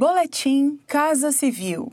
Boletim Casa Civil.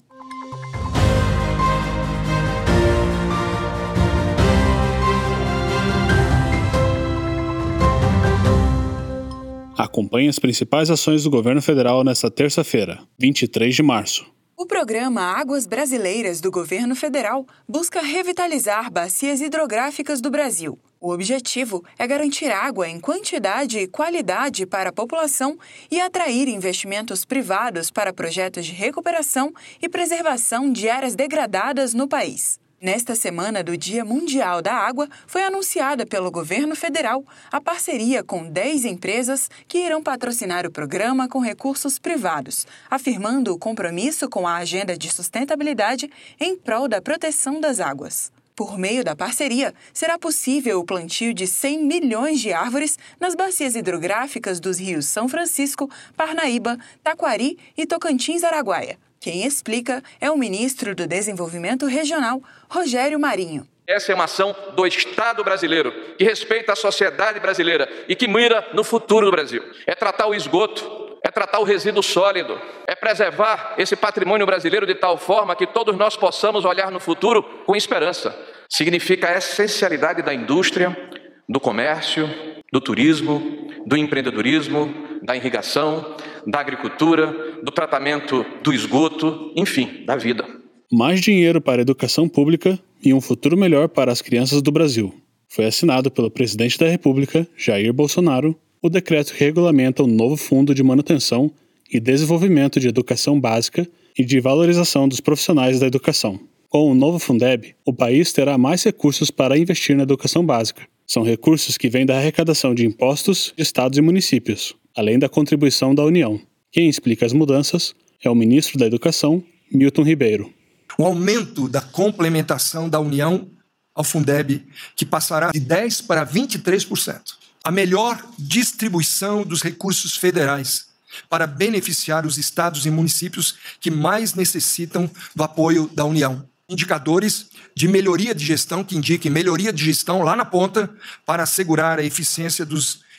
Acompanhe as principais ações do governo federal nesta terça-feira, 23 de março. O programa Águas Brasileiras do governo federal busca revitalizar bacias hidrográficas do Brasil. O objetivo é garantir água em quantidade e qualidade para a população e atrair investimentos privados para projetos de recuperação e preservação de áreas degradadas no país. Nesta semana do Dia Mundial da Água, foi anunciada pelo governo federal a parceria com 10 empresas que irão patrocinar o programa com recursos privados, afirmando o compromisso com a agenda de sustentabilidade em prol da proteção das águas. Por meio da parceria, será possível o plantio de 100 milhões de árvores nas bacias hidrográficas dos rios São Francisco, Parnaíba, Taquari e Tocantins-Araguaia. Quem explica é o ministro do Desenvolvimento Regional, Rogério Marinho. Essa é uma ação do Estado brasileiro, que respeita a sociedade brasileira e que mira no futuro do Brasil. É tratar o esgoto, é tratar o resíduo sólido, é preservar esse patrimônio brasileiro de tal forma que todos nós possamos olhar no futuro com esperança. Significa a essencialidade da indústria, do comércio, do turismo, do empreendedorismo, da irrigação, da agricultura, do tratamento do esgoto, enfim, da vida. Mais dinheiro para a educação pública e um futuro melhor para as crianças do Brasil. Foi assinado pelo presidente da República, Jair Bolsonaro, o decreto regulamenta o novo Fundo de Manutenção e Desenvolvimento de Educação Básica e de Valorização dos Profissionais da Educação. Com o novo Fundeb, o país terá mais recursos para investir na educação básica. São recursos que vêm da arrecadação de impostos de estados e municípios, além da contribuição da União. Quem explica as mudanças é o ministro da Educação, Milton Ribeiro o aumento da complementação da União ao Fundeb, que passará de 10% para 23%. A melhor distribuição dos recursos federais para beneficiar os estados e municípios que mais necessitam do apoio da União. Indicadores de melhoria de gestão que indiquem melhoria de gestão lá na ponta para assegurar a eficiência dos